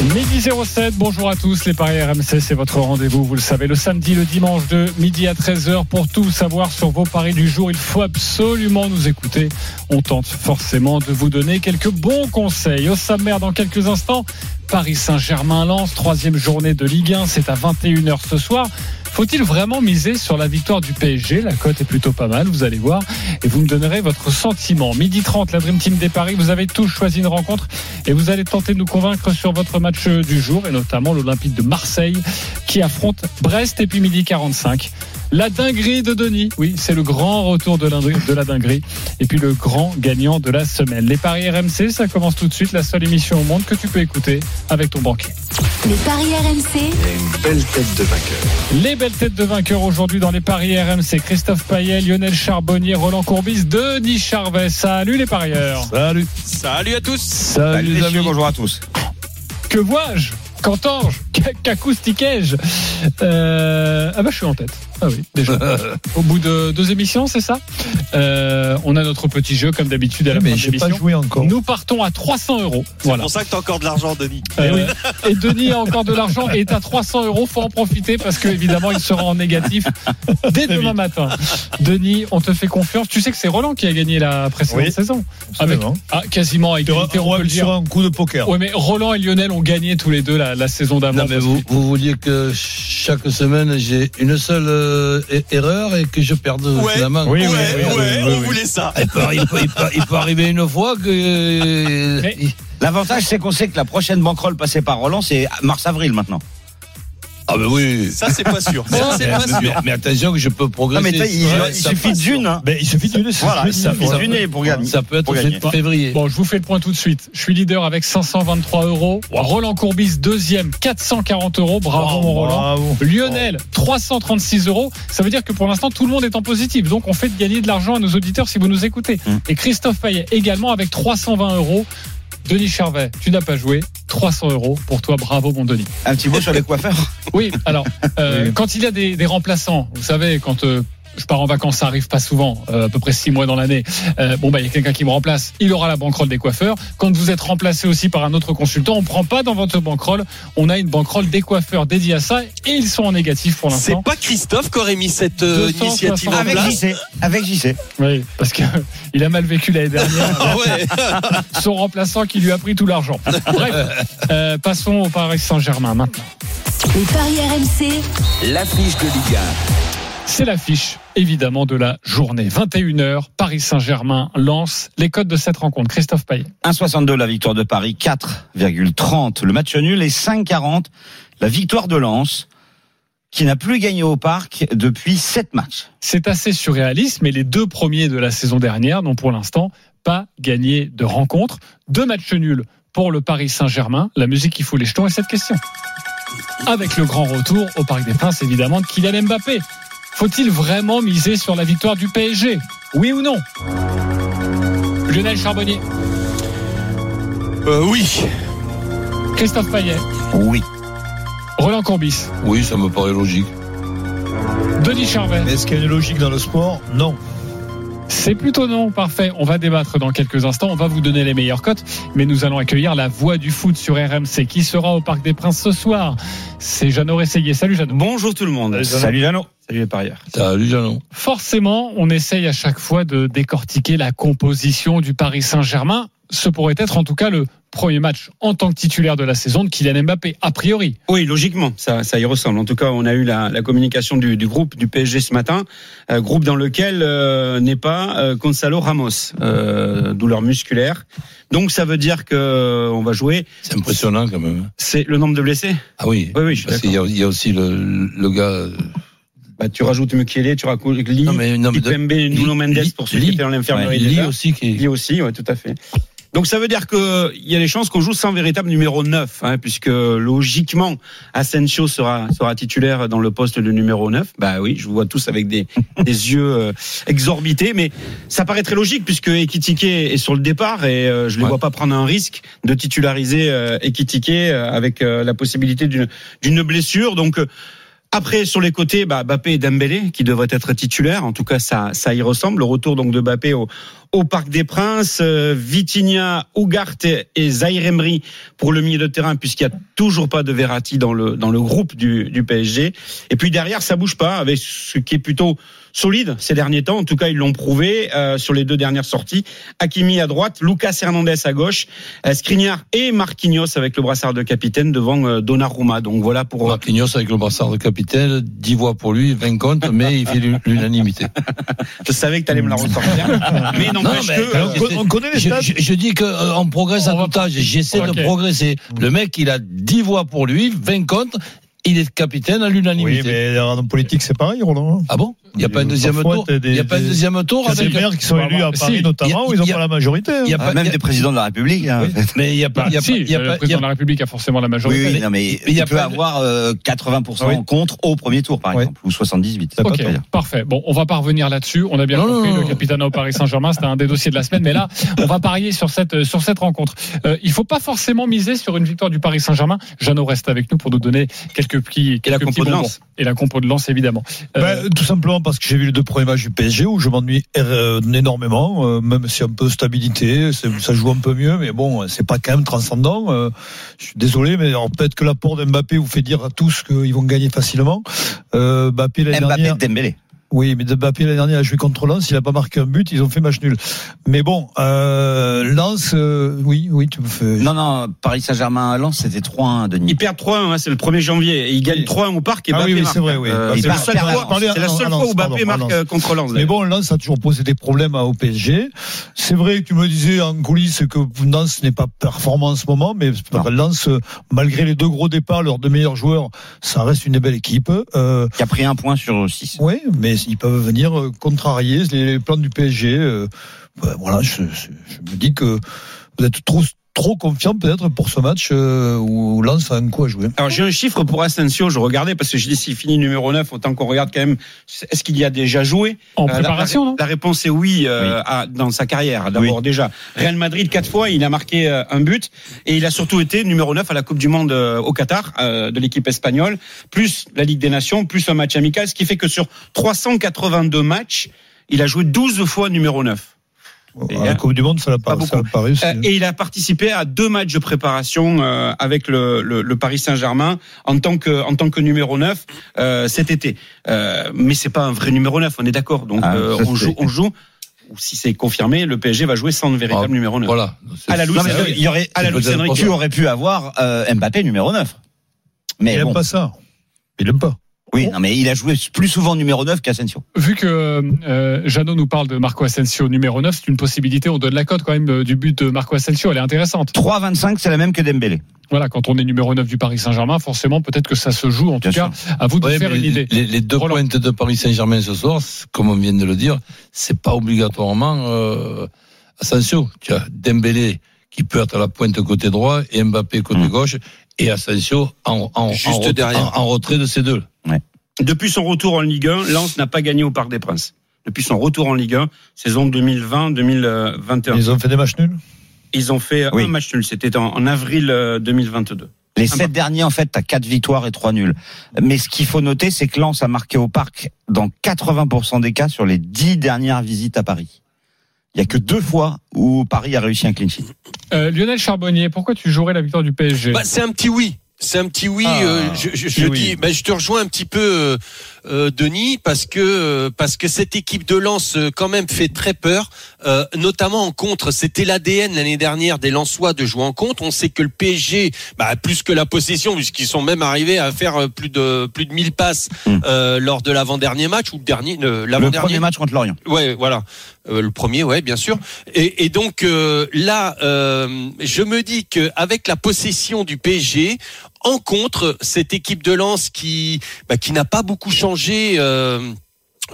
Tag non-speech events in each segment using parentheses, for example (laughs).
Midi 07, bonjour à tous, les Paris RMC, c'est votre rendez-vous, vous le savez, le samedi, le dimanche de midi à 13h. Pour tout savoir sur vos paris du jour, il faut absolument nous écouter. On tente forcément de vous donner quelques bons conseils. Au sommaire, dans quelques instants, Paris Saint-Germain-Lens, troisième journée de Ligue 1, c'est à 21h ce soir. Faut-il vraiment miser sur la victoire du PSG La cote est plutôt pas mal, vous allez voir. Et vous me donnerez votre sentiment. Midi 30, la Dream Team des Paris. Vous avez tous choisi une rencontre et vous allez tenter de nous convaincre sur votre match du jour et notamment l'Olympique de Marseille qui affronte Brest et puis midi 45. La dinguerie de Denis. Oui, c'est le grand retour de la, de la dinguerie. Et puis le grand gagnant de la semaine. Les paris RMC, ça commence tout de suite. La seule émission au monde que tu peux écouter avec ton banquier. Les paris RMC, une belle tête de vainqueur. Les belles têtes de vainqueurs aujourd'hui dans les paris RMC. Christophe Payet, Lionel Charbonnier, Roland Courbis, Denis Charvet. Salut les parieurs. Salut. Salut à tous. Salut, les amis. Bonjour à tous. Que vois-je? Qu'entends-je? (laughs) Qu'acoustiquais-je euh... Ah bah je suis en tête. Ah oui, déjà. (laughs) Au bout de deux émissions, c'est ça? Euh, On a notre petit jeu comme d'habitude à la mais fin de l'émission. joué encore. Nous partons à 300 euros. C'est Voilà. pour ça que t'as encore de l'argent, Denis. Euh, oui. Et Denis a encore de l'argent et est à 300 euros. Faut en profiter parce que évidemment il sera en négatif dès demain matin. Denis, on te fait confiance. Tu sais que c'est Roland qui a gagné la précédente Oui. saison. Avec, ah, quasiment à Sur égalité, on peut un, coup de poker. Oui, mais Roland et Lionel ont gagné tous les deux la, la saison d'avant. Non, mais parce vous, vous vouliez que chaque semaine j'ai une seule euh, é- erreur et que je perde Ouais. finalement. Oui, ouais, oui, oui, ouais, oui, on voulait ça. Il peut, il peut- il peut- il peut arriver une fois que. L'avantage, c'est qu'on sait que la prochaine banquerolle passée par Roland, c'est mars-avril maintenant. Ah, ben oui. Ça, c'est pas sûr. Ça, c'est mais, pas mais- sûr. mais attention que je peux Non, progresser. mais t'as- il, Ouais, il ça suffit d'une. Hein. Ben, il suffit d'une. Voilà, il ça, suffit ça- d'une pour gagner. Ça peut être gagner. février. Bon, je vous fais le point tout de suite. Je suis leader avec 523 euros. Roland Courbis, deuxième, 440 euros. Bravo, mon Roland. Bravo. Lionel, 336 euros. Ça veut dire que pour l'instant, tout le monde est en positif. Donc, on fait de gagner de l'argent à nos auditeurs si vous nous écoutez. Mm. Et Christophe Payet également avec 320 euros. Denis Charvet, tu n'as pas joué. 300 euros pour toi. Bravo, mon Denis. Un petit mot sur les coiffeurs? Oui, alors, euh, (laughs) Oui. quand il y a des, des remplaçants, vous savez, quand euh, je pars en vacances, ça arrive pas souvent, euh, à peu près six mois dans l'année. Euh, bon, bah, il y a quelqu'un qui me remplace, il aura la banquerolle des coiffeurs. Quand vous êtes remplacé aussi par un autre consultant, on prend pas dans votre banquerolle, on a une banquerolle des coiffeurs dédiée à ça, et ils sont en négatif pour C'est l'instant. pas Christophe qui aurait mis cette euh, 260 initiative en Avec place. JC. Avec JC. Oui, parce que (laughs) il a mal vécu l'année dernière. Ah ouais. (laughs) son remplaçant qui lui a pris tout l'argent. Bref, euh, passons au Paris Saint-Germain maintenant. les paris RMC, L'affiche de Ligue C'est l'affiche, évidemment, de la journée. 21h, Paris Saint-Germain lance les codes de cette rencontre. Christophe Payet. 1,62 la victoire de Paris, 4,30 le match nul et 5,40 la victoire de Lens, qui n'a plus gagné au parc depuis 7 matchs. C'est assez surréaliste, mais les deux premiers de la saison dernière n'ont pour l'instant pas gagné de rencontre. Deux matchs nuls pour le Paris Saint-Germain. La musique qui fout les jetons est cette question. Avec le grand retour au Parc des Princes, évidemment, de Kylian Mbappé. Faut-il vraiment miser sur la victoire du PSG Oui ou non? Lionel Charbonnier, Euh, oui. Christophe Payet, Oui. Roland Courbis, Oui, ça me paraît logique. Denis Charvet. Mais est-ce qu'il y a une logique dans le sport? Non. C'est plutôt non, parfait. On va débattre dans quelques instants. On va vous donner les meilleures cotes, mais nous allons accueillir la voix du foot sur RMC qui sera au Parc des Princes ce soir. C'est Jeannot Rességuier. Salut Jeannot. Bonjour tout le monde. Salut Jeannot. Salut les parieurs. Salut, Jeannot. Forcément, on essaye à chaque fois de décortiquer la composition du Paris Saint-Germain. Ce pourrait être en tout cas le premier match en tant que titulaire de la saison de Kylian Mbappé, a priori. Oui, logiquement, ça, ça y ressemble. En tout cas, on a eu la, la communication du, du groupe du PSG ce matin, euh, groupe dans lequel euh, n'est pas euh, Gonzalo Ramos, euh, douleur musculaire. Donc ça veut dire que on va jouer. C'est impressionnant quand même. C'est le nombre de blessés? Ah oui. Oui, oui, je suis Parce qu'il y, a- il y a aussi le, le gars. Bah, tu rajoutes Mukele, tu rajoutes Lee, Non, mais, non, mais Nuno Mendes pour ceux qui étaient dans l'infirmerie. Lee aussi qui. Lee aussi, ouais, tout à fait. Donc ça veut dire que il y a des chances qu'on joue sans véritable numéro 9, hein, puisque logiquement Asensio sera sera titulaire dans le poste de numéro 9. Bah oui, je vous vois tous avec des (laughs) des yeux euh, exorbités, mais ça paraît très logique puisque Ekitike est sur le départ et euh, je ne les Ouais. vois pas prendre un risque de titulariser euh, Ekitike euh, avec euh, la possibilité d'une d'une blessure. Donc euh, après, sur les côtés, bah, Bappé et Dembélé, qui devraient être titulaires. En tout cas, ça, ça y ressemble. Le retour donc de Bappé au, au Parc des Princes. Euh, Vitinha, Ugarte et Zaire Emery pour le milieu de terrain, puisqu'il n'y a toujours pas de Verratti dans le, dans le groupe du, du PSG. Et puis derrière, ça bouge pas, avec ce qui est plutôt solide ces derniers temps. En tout cas, ils l'ont prouvé euh, sur les deux dernières sorties. Hakimi à droite, Lucas Hernandez à gauche, euh, Skriniar et Marquinhos avec le brassard de capitaine devant euh, Donnarumma. Donc voilà pour euh, Marquinhos avec le brassard de capitaine, 10 voix pour lui, 20 contre, mais il fait l'unanimité. (laughs) Je savais que tu allais me la ressortir. mais n'empêche mais que. alors, euh, On connaît les Je, stats je- je dis qu'on progresse à tout âge. J'essaie de progresser. Le mec, il a 10 voix pour lui, 20 contre. Il est capitaine à Oui, l'unanimité. mais en politique, c'est pareil, Roland. Ah bon? Il n'y a pas un deuxième tour Il n'y a pas un deuxième tour Il y a des avec maires qui sont élus à Paris notamment, où ils n'ont pas la majorité. Il y a pas- même des présidents de la République. hein. Oui, Mais il n'y a pas. a le président de la République a forcément la Oui, majorité. oui, non, mais il peut avoir euh, 80% Oui. contre au premier tour, par Oui. exemple, ou 78. T'as pas Ok, parfait. Bon, on va pas revenir là-dessus. On a bien compris le capitaine au Paris Saint-Germain, c'était un des dossiers de la semaine. Mais là, on va parier sur cette euh, sur cette rencontre. Euh, il faut pas forcément miser sur une victoire du Paris Saint-Germain. Jeannot reste avec nous pour nous donner quelques petits Et la compo de. Lens. et la compo de lance évidemment. Euh, Ben, tout simplement parce que j'ai vu les deux premiers matchs du PSG où je m'ennuie euh, énormément, euh, même si un peu de stabilité, ça joue un peu mieux, mais bon, c'est pas quand même transcendant. euh, je suis désolé, mais peut-être que l'apport d'Mbappé vous fait dire à tous qu'ils vont gagner facilement. Euh, Mbappé l'année Mbappé, dernière, Dembélé. Oui, mais Mbappé l'année dernière a joué contre Lens, il a pas marqué un but, ils ont fait match nul. Mais bon, euh, Lens, euh, oui, oui, tu me fais. Non, non, Paris Saint-Germain à Lens, c'était 3-1, Denis. Ils perdent 3-1, hein, c'est le 1er janvier. Et ils gagnent Oui. 3-1 au parc et Ah Mbappé oui, oui, c'est vrai, oui. Euh, Bah, c'est la seule fois, où Mbappé marque euh, contre Lens. Mais bon, Lens a toujours posé des problèmes à- au PSG. C'est vrai que tu me disais en coulisses que Lens n'est pas performant en ce moment, mais Lens, euh, malgré les deux gros départs, leurs deux meilleurs joueurs, ça reste une belle équipe. Euh, Qui a pris un point sur 6. oui, mais ils peuvent venir euh, contrarier les plans du PSG. euh, voilà, je, je- je me dis que vous êtes trop trop confiant peut-être pour ce match euh, où Lens a un coup à jouer. Alors j'ai un chiffre pour Asensio, je regardais parce que je dis s'il finit numéro 9, autant qu'on regarde quand même est-ce qu'il y a déjà joué? En Euh, la- préparation, la, non? la réponse est oui, euh, Oui. à- dans sa carrière. D'abord déjà Real Madrid quatre fois, il a marqué euh, un but et il a surtout été numéro 9 à la Coupe du monde euh, au Qatar euh, de l'équipe espagnole, plus la Ligue des Nations, plus un match amical, ce qui fait que sur 382 matchs, il a joué 12 fois numéro 9. Et, À la Coupe du Monde, ça l'a pas pas, ça l'a beaucoup. pas réussi. Euh, et il a participé à deux matchs de préparation euh, avec le, le, le Paris Saint-Germain en tant que en tant que numéro 9 euh, cet été. Euh, mais c'est pas un vrai numéro 9, on est d'accord. Donc Ah, euh, on joue on joue ou si c'est confirmé, le PSG va jouer sans le véritable Ah, numéro 9. Voilà. À la Enrique. il y aurait, À la Enrique. tu aurais pu avoir euh, Mbappé numéro 9. Mais il bon. aime pas ça. Il aime pas. Oui, non, mais il a joué plus souvent numéro 9 qu'Asensio. Vu que euh, Jeannot nous parle de Marco Asensio numéro 9, c'est une possibilité. On donne la cote quand même euh, du but de Marco Asensio. Elle est intéressante. 3,25, c'est la même que Dembélé. Voilà, quand on est numéro 9 du Paris Saint-Germain, forcément, peut-être que ça se joue. En tout cas, à vous de Ouais, faire une les, idée. les- les deux Roland. pointes de Paris Saint-Germain ce soir, comme on vient de le dire, c'est pas obligatoirement euh, Asensio. Tu as Dembélé qui peut être à la pointe côté droit et Mbappé côté Mm. gauche et Asensio en, en, Juste en, ret- derrière. en- en retrait de ces deux. Depuis son retour en Ligue 1, Lens n'a pas gagné au Parc des Princes. Depuis son retour en Ligue 1, saison 2020-2021. Ils ont fait des matchs nuls. Ils ont fait Oui. un match nul, c'était en, en avril euh, 2022. Les Ah sept derniers, en fait, t'as quatre victoires et trois nuls. Mais ce qu'il faut noter, c'est que Lens a marqué au parc dans 80% des cas sur les dix dernières visites à Paris. Il y a que deux fois où Paris a réussi un clean sheet. Euh, Lionel Charbonnier, pourquoi tu jouerais la victoire du PSG Bah, c'est un petit oui. C'est un petit oui. Ah, euh, je je, je oui. dis, bah, je te rejoins un petit peu, euh, euh, Denis, parce que euh, parce que cette équipe de Lens euh, quand même fait très peur, euh, notamment en contre. C'était l'ADN l'année dernière des Lensois de jouer en contre. On sait que le PSG, bah, plus que la possession, puisqu'ils sont même arrivés à faire plus de plus de 1000 passes Mm. euh, lors de l'avant-dernier match ou le dernier, l'avant-dernier. premier match contre Lorient. Ouais, voilà. Euh, le premier, ouais, bien sûr. Et, et donc euh, là, euh, je me dis que avec la possession du PSG, en contre, cette équipe de Lens qui, bah, qui n'a pas beaucoup changé. euh,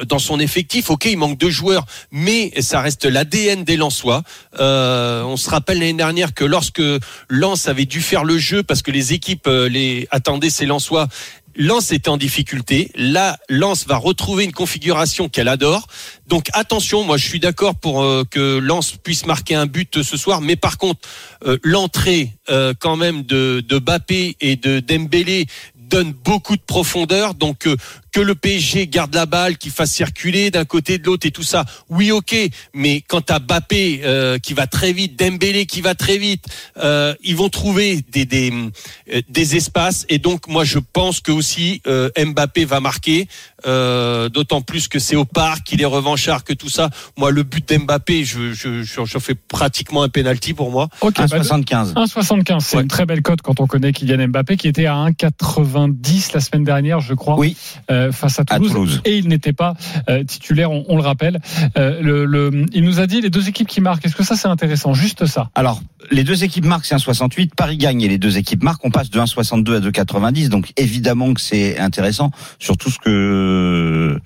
dans son effectif. Ok, il manque deux joueurs, mais ça reste l'ADN des Lensois. Euh, on se rappelle l'année dernière que lorsque Lens avait dû faire le jeu parce que les équipes euh, les attendaient ces Lensois. Lens était en difficulté. Là, va retrouver une configuration qu'elle adore. Donc attention, moi je suis d'accord pour euh, que Lens puisse marquer un but ce soir, mais par contre euh, l'entrée euh, quand même de, de Bappé et de Dembélé donne beaucoup de profondeur. Donc que le PSG garde la balle, qu'il fasse circuler d'un côté de l'autre et tout ça, oui ok. Mais quand t'as Bappé euh, qui va très vite, Dembélé qui va très vite, euh, ils vont trouver des des, euh, des espaces. Et donc moi je pense que aussi euh, Mbappé va marquer. Euh, D'autant plus que c'est au parc, qu'il est revanchard, que tout ça. Moi le but d'Mbappé, je je, je, je fais pratiquement un penalty pour moi. Ok, bah, 1,75. 1,75, c'est Ouais. une très belle cote quand on connaît Kylian Mbappé qui était à 1,90 la semaine dernière, je crois, Oui, euh, face à à Toulouse. Toulouse. Et il n'était pas euh, titulaire, on, on le rappelle. Euh, le, le- il nous a dit les deux équipes qui marquent. Est-ce que ça c'est intéressant? Juste ça. Alors, les deux équipes marquent, c'est 1,68. Paris gagne et les deux équipes marquent. On passe de 1,62 à 2,90. Donc, évidemment que c'est intéressant. Surtout ce que,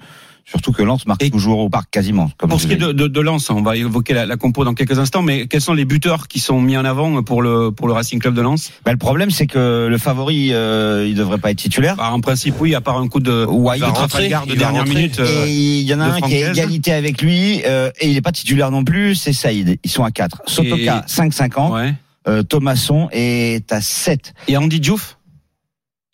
surtout que Lens marque Et- toujours au parc quasiment. Comme Pour ce qui est de, de, de Lens, on va évoquer la, la compo dans quelques instants, mais quels sont les buteurs qui sont mis en avant pour le, pour le Racing Club de Lens? Bah, le problème, c'est que le favori, euh, il devrait pas être titulaire. Bah, En principe, oui, à part un coup de, Ouais, de Trafalgar de dernière minute. euh, Et il y en a un qui est égalité avec lui, euh, et il est pas titulaire non plus, c'est Saïd. Ils sont à 4. Sotoka, 5,50. ouais. Euh, Thomasson est à 7. Et Andy Diouf?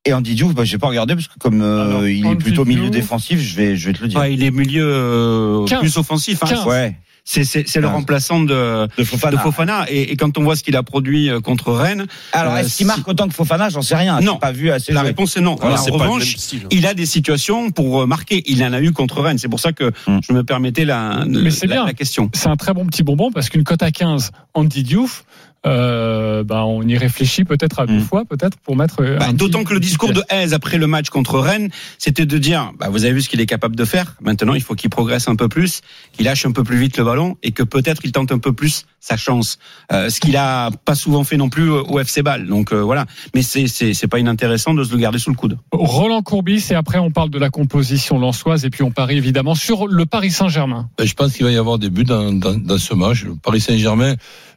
Et Andy Diouf, bah, j'ai pas regardé parce que comme euh, Alors, il est plutôt milieu Diouf. défensif, je vais, je vais te le dire. ouais, Il est milieu euh, 15. plus offensif. hein. 15. Ouais. C'est c'est- c'est le 15. remplaçant de, De Fofana. de Fofana. Et, et quand on voit ce qu'il a produit euh, contre Rennes, Alors, Euh, est-ce qu'il si- marque autant que Fofana? J'en sais rien. Non. Pas vu assez. la réponse est non. Voilà, en c'est revanche, il a des situations pour euh, marquer. Il en a eu contre Rennes. C'est pour ça que Hmm. je me permettais la, Mais c'est la, bien. la question. C'est un très bon petit bonbon parce qu'une cote à 15, Andy Diouf, euh, bah, on y réfléchit peut-être à deux Mm. fois, peut-être pour mettre. euh, Bah, D'autant petit- que le discours de Hez après le match contre Rennes, c'était de dire, bah, vous avez vu ce qu'il est capable de faire. Maintenant, il faut qu'il progresse un peu plus, qu'il lâche un peu plus vite le ballon et que peut-être il tente un peu plus sa chance. Euh, ce qu'il a pas souvent fait non plus au FC Ball. Donc euh, voilà. Mais c'est c'est c'est pas inintéressant de se le garder sous le coude. Roland Courbis et après on parle de la composition lançoise et puis on parie évidemment sur le Paris Saint-Germain. Ben, je pense qu'il va y avoir des buts dans, dans, dans ce match. Le Paris Saint-Germain,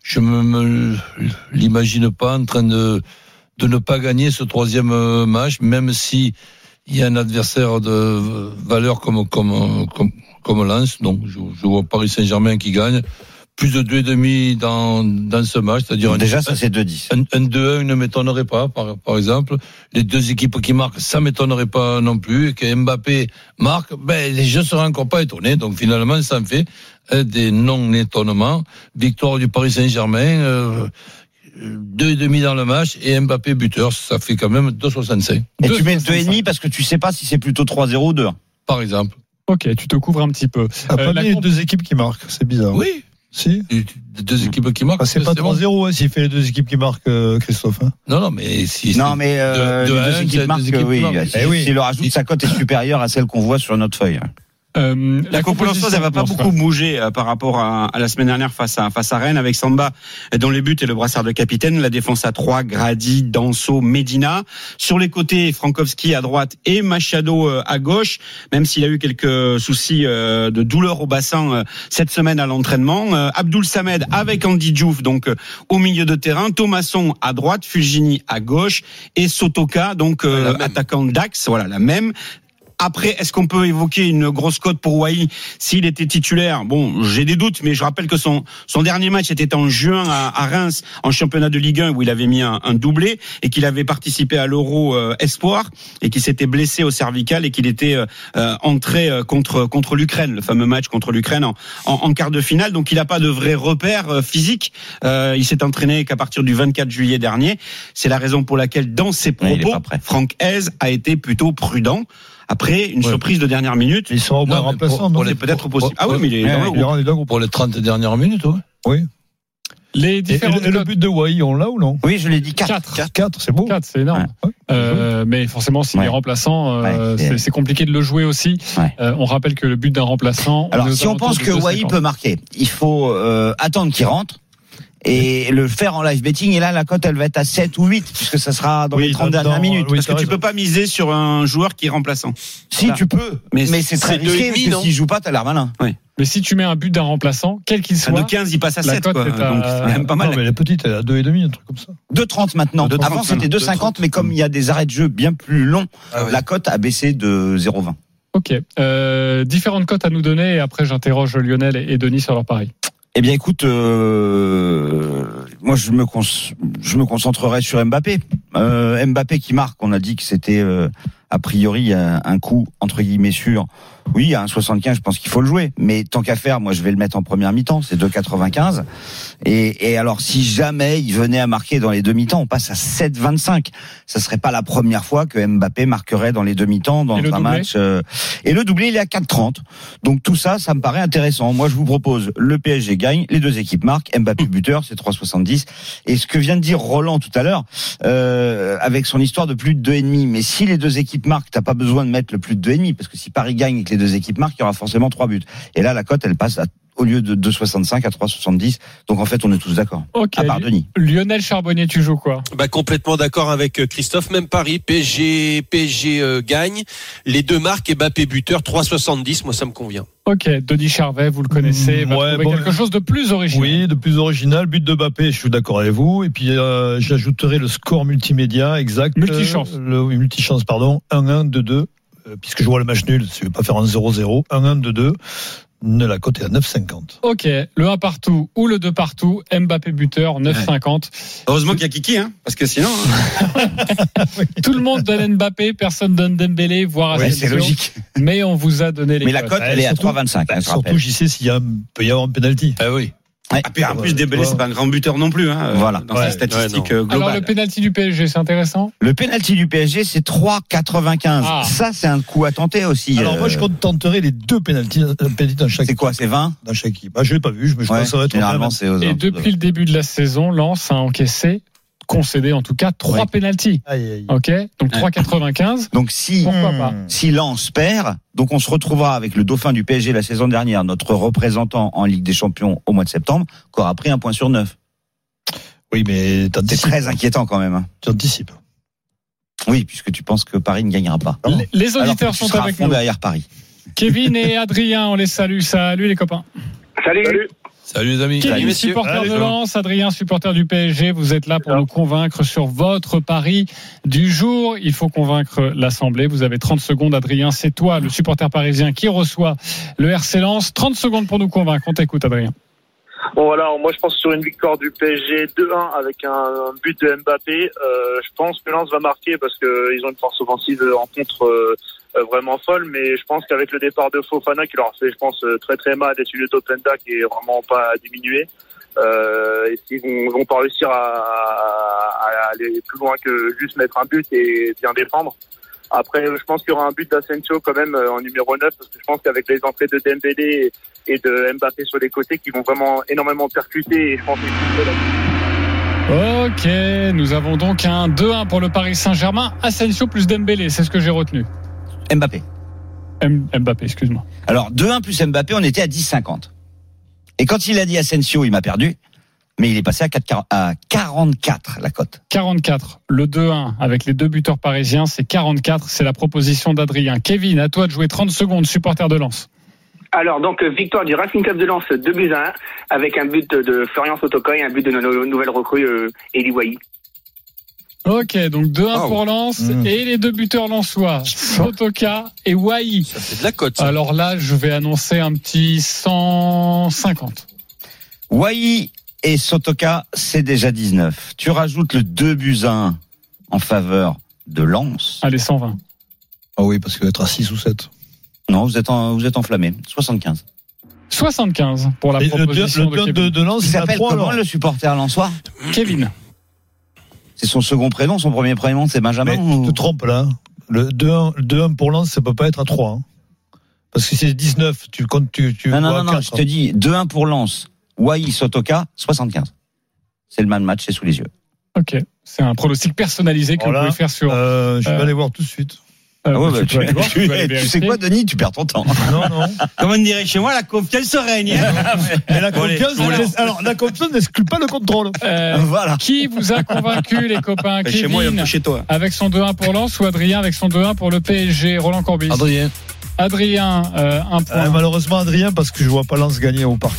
je me, me l'imagine pas en train de, de ne pas gagner ce troisième euh, match, même si il y a un adversaire de valeur comme comme comme, comme Lens. Donc je, je vois Paris Saint-Germain qui gagne. Plus de deux et demi dans, dans ce match, c'est-à-dire un- Déjà, ça c'est 2-10. un, un 2-1 ne m'étonnerait pas, par, par exemple. Les deux équipes qui marquent, ça m'étonnerait pas non plus. Et que Mbappé marque, ben, les jeux seraient encore pas étonnés. Donc finalement, ça me fait des non-étonnements. Victoire du Paris Saint-Germain, euh, deux et demi dans le match et Mbappé buteur, ça fait quand même 2,65 Et tu mets le soixante-cinq. 2,5 parce que tu sais pas si c'est plutôt 3-0 ou 2. par exemple. Ok, tu te couvres un petit peu. T'as Euh, pas la deux équipes qui marquent, c'est bizarre. Oui, Si. deux équipes qui marquent. Ah, c'est pas bon. 3-0 hein, s'il fait les deux équipes qui marquent, euh, Christophe. hein. Non, non, mais si. Non, mais euh, de- de les à deux un, équipes deux marquent, équipes qui oui. marquent. Si, Eh oui. si le rajoute, sa cote est supérieure à celle qu'on voit sur notre feuille. Euh, La composition, elle va pas beaucoup bouger euh, par rapport à, à la semaine dernière face à face à Rennes avec Samba dont les buts et le brassard de capitaine, la défense à 3, Grady, Danso, Medina. Sur les côtés, Frankowski à droite et Machado euh, à gauche, même s'il a eu quelques soucis euh, de douleur au bassin euh, cette semaine à l'entraînement. Euh, Abdoul Samed avec Andy Diouf donc euh, au milieu de terrain, Thomasson à droite, Fulgini à gauche et Sotoka donc euh, La attaquant d'Axe, voilà la même. Après, est-ce qu'on peut évoquer une grosse cote pour Wai s'il était titulaire? Bon, j'ai des doutes, mais je rappelle que son son dernier match était en juin à, à Reims en championnat de Ligue 1 où il avait mis un, un doublé et qu'il avait participé à l'Euro euh, Espoir et qu'il s'était blessé au cervical et qu'il était euh, euh, entré euh, contre contre l'Ukraine, le fameux match contre l'Ukraine en, en, en quart de finale. Donc il n'a pas de vrai repère euh, physique. Euh, il s'est entraîné qu'à partir du 24 juillet dernier. C'est la raison pour laquelle dans ses propos. Franck Hez a été plutôt prudent. Après une Ouais. surprise de dernière minute, Ils sont au moins remplaçants, pour- non pour c'est les- peut-être pour- possible. pour- Ah oui, mais il est Ouais, dans le ouais, groupe. Il est dans. Pour les 30 dernières minutes, ouais. Les Et, et différentes le, but de Wai, on l'a ou non Oui, je l'ai dit 4. 4. 4, c'est beau. 4, c'est énorme. Ouais. Euh, mais forcément, s'il Ouais. est remplaçant, euh, Ouais, c'est- compliqué de le jouer aussi. Ouais. Euh, on rappelle que le but d'un remplaçant. Alors, si on pense que Wai 2,50. peut marquer, il faut euh, attendre qu'il rentre et le faire en live betting. Et là, la cote, elle va être à 7 ou 8, puisque ça sera dans Oui, les 30 dans- dernières minutes. oui, Parce que t'as tu raison. peux pas miser sur un joueur qui est remplaçant. Si, Voilà. tu peux. Mais, Mais c'est très risqué, demi, parce non que s'il joue pas, t'as l'air malin. Mais si tu mets un but d'un remplaçant, quel qu'il À soit, 2,15, il passe à La 7, cote quoi. à- Donc, c'est quand même pas Non, mal. mais elle est petite, elle est à 2,5, un truc comme ça. 2,30 maintenant. 2,30 Avant, c'était 2,50, mais comme il y a des arrêts de jeu bien plus longs, Ah ouais. la cote a baissé de 0,20. Ok. Euh, différentes cotes à nous donner et après j'interroge Lionel et et Denis sur leur pari. Eh bien, écoute, euh, moi, je me, concentrerai sur Mbappé. Euh, Mbappé qui marque, on a dit que c'était euh, a priori un, un coup entre guillemets sûr. Oui, à 1,75, je pense qu'il faut le jouer. Mais tant qu'à faire, moi, je vais le mettre en première mi-temps. C'est 2,95. Et, et alors, si jamais il venait à marquer dans les demi-temps, on passe à 7,25. Ça serait pas la première fois que Mbappé marquerait dans les demi-temps dans un match. euh, et le doublé, il est à 4,30. Donc tout ça, ça me paraît intéressant. Moi, je vous propose le PSG gagne, les deux équipes marquent, Mbappé buteur, c'est 3,70. Et ce que vient de dire Roland tout à l'heure, euh, avec son histoire de plus de 2,5. Mais si les deux équipes marquent, t'as pas besoin de mettre le plus de 2,5 parce que si Paris gagne et que les deux équipes marquent, il y aura forcément trois buts. Et là, la cote, elle passe à, au lieu de 2,65 à 3,70. Donc en fait, on est tous d'accord. Ok. À part Denis. Lionel Charbonnier, tu joues quoi? Bah complètement d'accord avec euh, Christophe. Même Paris, PSG, PSG euh, gagne. Les deux marques et Mbappé buteur 3,70. Moi, ça me convient. Ok. Denis Charvet, vous le connaissez, Mm, va ouais, bon, quelque chose de plus original. Oui, de plus original, but de Mbappé, je suis d'accord avec vous. Et puis euh, j'ajouterai le score multimédia exact. Multichance. Euh, Le, oui, multichance, pardon. 1-1, 2-2. euh, Puisque je vois le match nul, je ne veux pas faire un 0-0. 1-1, 2-2. Ne la cote est à 9,50. Ok. Le 1 partout ou le 2 partout. Mbappé buteur, 9,50. Heureusement qu'il y a Kiki, hein, parce que sinon. hein. (laughs) Tout le monde donne Mbappé, personne donne Dembélé, voire Ouais, c'est logique. Mais on vous a donné les Mais la cote, elle est à surtout- 3,25. hein, je Surtout, j'y sais s'il y a, peut y avoir un penalty. Ah oui. Ouais. Ah, puis en plus, Dembélé, c'est pas un grand buteur non plus, hein, euh, Voilà. dans Ouais. sa statistique Ouais, euh, Alors le penalty du PSG, c'est intéressant. Le penalty du PSG, c'est 3,95. Ah. Ça, c'est un coup à tenter aussi. Alors euh, moi, je contenterai les deux penalties, euh, dans chaque C'est quoi, c'est 20 dans chaque équipe. Ah, je l'ai pas vu, je me je Ouais, pense que ça va être Et depuis le début de la saison, Lens a encaissé, concédé en tout cas, trois Ouais. pénalties. Aïe, aïe, aïe. Ok, donc 3,95. Donc si Pourquoi Hmm. pas si Lens perd, donc on se retrouvera avec le dauphin du PSG la saison dernière, notre représentant en Ligue des Champions au mois de septembre, qui aura pris un point sur neuf. Oui, mais C'est très inquiétant quand même. hein. Tu anticipes. Oui, puisque tu penses que Paris ne gagnera pas. Les- Les Alors que auditeurs tu sont seras à avec fond nous. derrière Paris. Kevin et Adrien, on les salue. Salut les copains. Salut. Salut les amis. Kevin, messieurs. supporter Allez, de. Lens, Adrien, supporter du PSG. Vous êtes là pour nous convaincre sur votre pari du jour. Il faut convaincre l'Assemblée. Vous avez 30 secondes, Adrien. C'est toi, le supporter parisien, qui reçoit le RC Lens. 30 secondes pour nous convaincre. On t'écoute, Adrien. Bon voilà, moi je pense sur une victoire du PSG 2-1 avec un, un but de Mbappé. Euh, je pense que Lens va marquer parce qu'ils ont une force offensive en contre euh, euh, vraiment folle, mais je pense qu'avec le départ de Fofana qui leur fait, je pense, euh, très très mal, et celui de Topenda qui est vraiment pas diminué, euh, et s'ils vont, vont pas réussir à, aller plus loin que juste mettre un but et bien défendre? Après, je pense qu'il y aura un but d'Asensio quand même euh, en numéro 9 parce que je pense qu'avec les entrées de Dembélé et de Mbappé sur les côtés qui vont vraiment énormément percuter et je pense Ok, nous avons donc un 2-1 pour le Paris Saint-Germain. Asensio plus Dembélé, c'est ce que j'ai retenu. Mbappé. M- Mbappé, excuse-moi. Alors 2-1 plus Mbappé, on était à 10,50. Et quand il a dit Asensio, il m'a perdu, mais il est passé à, 4, à 44 la cote. 44. Le 2-1 avec les deux buteurs parisiens, c'est 44. C'est la proposition d'Adrien. Kevin, à toi de jouer 30 secondes, supporter de Lens. Alors, donc, victoire du Racing Club de Lens, 2 buts à 1, avec un but de Florian Sotoka et un but de nos nouvelle recrue, euh, Eli Wahi. Ok, donc 2-1 Wow. pour Lens Mmh. et les deux buteurs lensois, Sotoka et Wai. Ça fait de la cote. Alors là, je vais annoncer un petit 150. Wai et Sotoka, c'est déjà 19. Tu rajoutes le 2 buts à 1 en faveur de Lens. Allez, 120. Ah oui, parce qu'il va être à 6 ou 7. Non, vous êtes, en, vous êtes enflammé. 75. 75 pour la Et le proposition le de, deux Kevin. de, de Lens, Il c'est s'appelle 3 comment alors le supporter lensois? Kevin. C'est son second prénom, son premier prénom, c'est Benjamin Mais tu ou- te trompes là. hein. Le 2-1 le 2-1 pour Lens, ça peut pas être à 3. hein. Parce que c'est 19. Tu comptes, tu, tu Non, non, non, non, quatre, je te dis 2-1 pour Lens. Wai, Sotoka, 75. C'est le man match, c'est sous les yeux. Ok. C'est un pronostic personnalisé que Voilà. vous pouvez faire sur Euh, je vais Euh, aller voir tout de suite. Ah ouais, tu bah, (laughs) voir, tu sais quoi, Denis Tu perds ton temps. Non, non. (laughs) Comme on dirait chez moi, la confiance se règne. (laughs) Mais la confiance, alors, la confiance n'exclut pas le contrôle. Euh, Voilà. Qui vous a convaincu, les copains? Chez moi, il y a chez toi. avec son 2-1 pour Lens ou Adrien avec son 2-1 pour le PSG Roland Courbis. Adrien. Adrien, euh, un point. Euh, malheureusement, Adrien, parce que je vois pas Lens gagner au parc.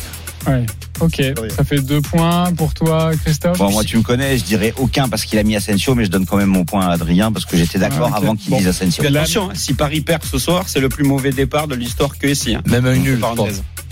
Ouais. Ok, ça fait deux points pour toi, Christophe. Bon, moi, tu me connais, je dirais aucun parce qu'il a mis Asensio, mais je donne quand même mon point à Adrien parce que j'étais d'accord Ah, avant qu'il Bon. dise Asensio. Attention, hein, si Paris perd ce soir, c'est le plus mauvais départ de l'histoire que ici. hein. Même un nul.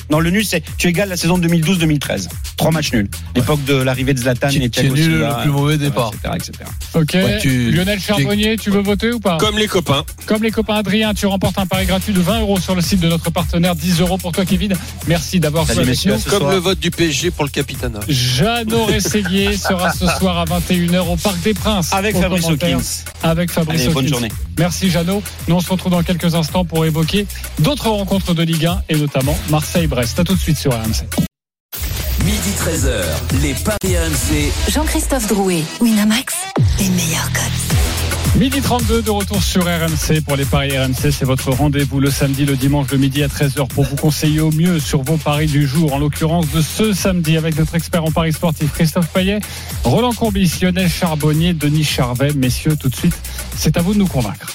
Non, le nul, c'est tu égales la saison 2012-2013. Trois matchs nuls. L'époque de l'arrivée de Zlatan Tu- et Thiago nul, Silva, le plus mauvais départ. etc., etc. Ok, Ouais, tu- Lionel Charbonnier, tu veux voter ou pas? Comme les copains. Comme les copains Adrien, tu remportes un pari gratuit de 20 euros sur le site de notre partenaire, 10 euros pour toi Kevin. Merci d'avoir Salut, joué avec nous. Comme soir. le vote du PSG pour le capitana. Jeannot (laughs) Rességuier sera ce soir à 21h au Parc des Princes. Avec Fabrice. Hawkins. Avec Fabrice Allez, bonne journée. Merci Jeannot. Nous on se retrouve dans quelques instants pour évoquer d'autres rencontres de Ligue 1 et notamment Marseille-Brest. À tout de suite sur RMC. Midi 13h, les Paris RMC. Jean-Christophe Drouet, Winamax, les meilleurs codes. Midi 32 de retour sur RMC pour les paris RMC. C'est votre rendez-vous le samedi, le dimanche de midi à 13h pour vous conseiller au mieux sur vos paris du jour. En l'occurrence de ce samedi avec notre expert en paris sportif Christophe Payet, Roland Courbis, Lionel Charbonnier, Denis Charvet. Messieurs, tout de suite, c'est à vous de nous convaincre.